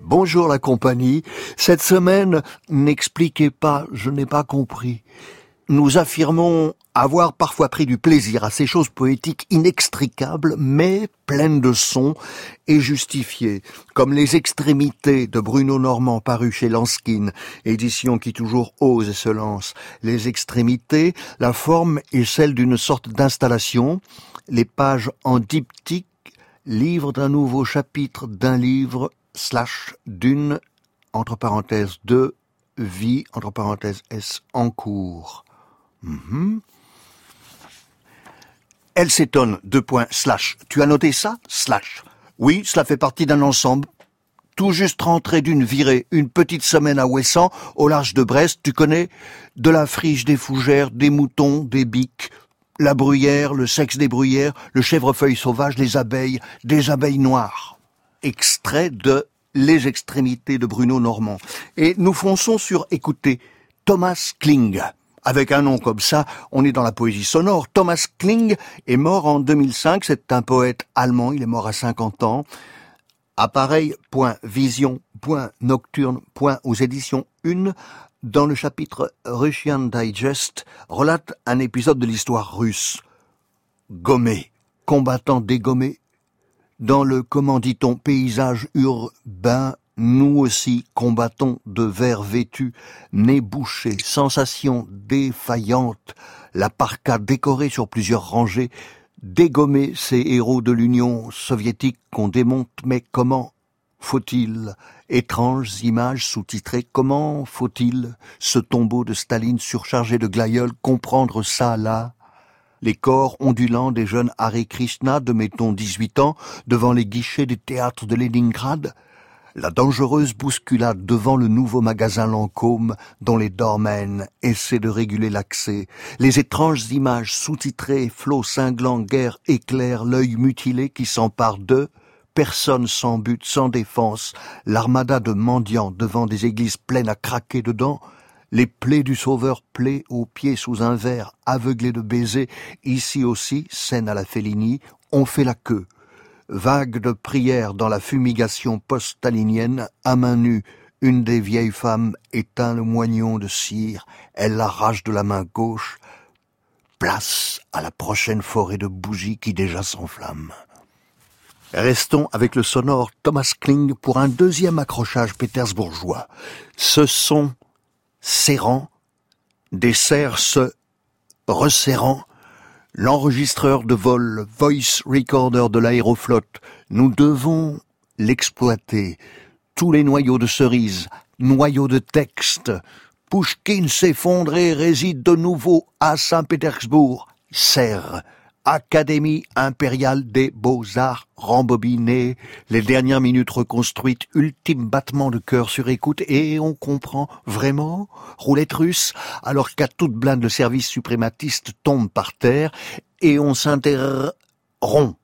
Bonjour la compagnie. Cette semaine, n'expliquez pas, je n'ai pas compris. Nous affirmons avoir parfois pris du plaisir à ces choses poétiques inextricables, mais pleines de sons et justifiées, comme les extrémités de Bruno Normand paru chez Lanskin, édition qui toujours ose et se lance. Les extrémités, la forme est celle d'une sorte d'installation, les pages en diptyque, livre d'un nouveau chapitre d'un livre slash d'une, entre parenthèses, de vie, entre parenthèses, S en cours. Mhm. Elle s'étonne, deux points, slash. Tu as noté ça? Slash. Oui, cela fait partie d'un ensemble. Tout juste rentré d'une virée, une petite semaine à Ouessant, au large de Brest, tu connais? De la friche des fougères, des moutons, des biques, la bruyère, le sexe des bruyères, le chèvrefeuille sauvage, les abeilles, des abeilles noires. Extrait de Les extrémités de Bruno Normand. Et nous fonçons sur, écoutez, Thomas Kling. Avec un nom comme ça, on est dans la poésie sonore. Thomas Kling est mort en 2005, c'est un poète allemand, il est mort à 50 ans. Appareil.vision.nocturne. aux éditions 1 dans le chapitre Russian Digest, relate un épisode de l'histoire russe. Gommé, combattant dégommé, dans le, comment dit-on, paysage urbain, nous aussi combattons de verre vêtu, nez bouché, sensation défaillante, la parka décorée sur plusieurs rangées, dégommer ces héros de l'Union soviétique qu'on démonte, mais comment faut-il Étranges images sous-titrées, comment faut-il, ce tombeau de Staline surchargé de glaïeuls, comprendre ça là? Les corps ondulants des jeunes Hare Krishna de mettons 18 ans devant les guichets des théâtres de Leningrad, la dangereuse bousculade devant le nouveau magasin Lancôme dont les dormènes essaient de réguler l'accès, les étranges images sous-titrées, flots cinglants, guerre éclair, l'œil mutilé qui s'empare d'eux, personne sans but, sans défense, l'armada de mendiants devant des églises pleines à craquer dedans, les plaies du sauveur plaies aux pieds sous un verre, aveuglés de baisers, ici aussi, scène à la Fellini, on fait la queue. Vague de prières dans la fumigation post-stalinienne, à main nue, une des vieilles femmes éteint le moignon de cire, elle l'arrache de la main gauche, place à la prochaine forêt de bougies qui déjà s'enflamme. Restons avec le sonore Thomas Kling pour un deuxième accrochage pétersbourgeois. Ce son serrant, des serres se resserrant, l'enregistreur de vol, voice recorder de l'aéroflotte, nous devons l'exploiter. Tous les noyaux de cerises, noyaux de texte. Pushkin s'effondrer réside de nouveau à Saint-Pétersbourg. Serre. Académie impériale des beaux-arts rembobinée, les dernières minutes reconstruites, ultime battement de cœur sur écoute, et on comprend vraiment, roulette russe, alors qu'à toute blinde le service suprématiste tombe par terre, et on s'interrompt.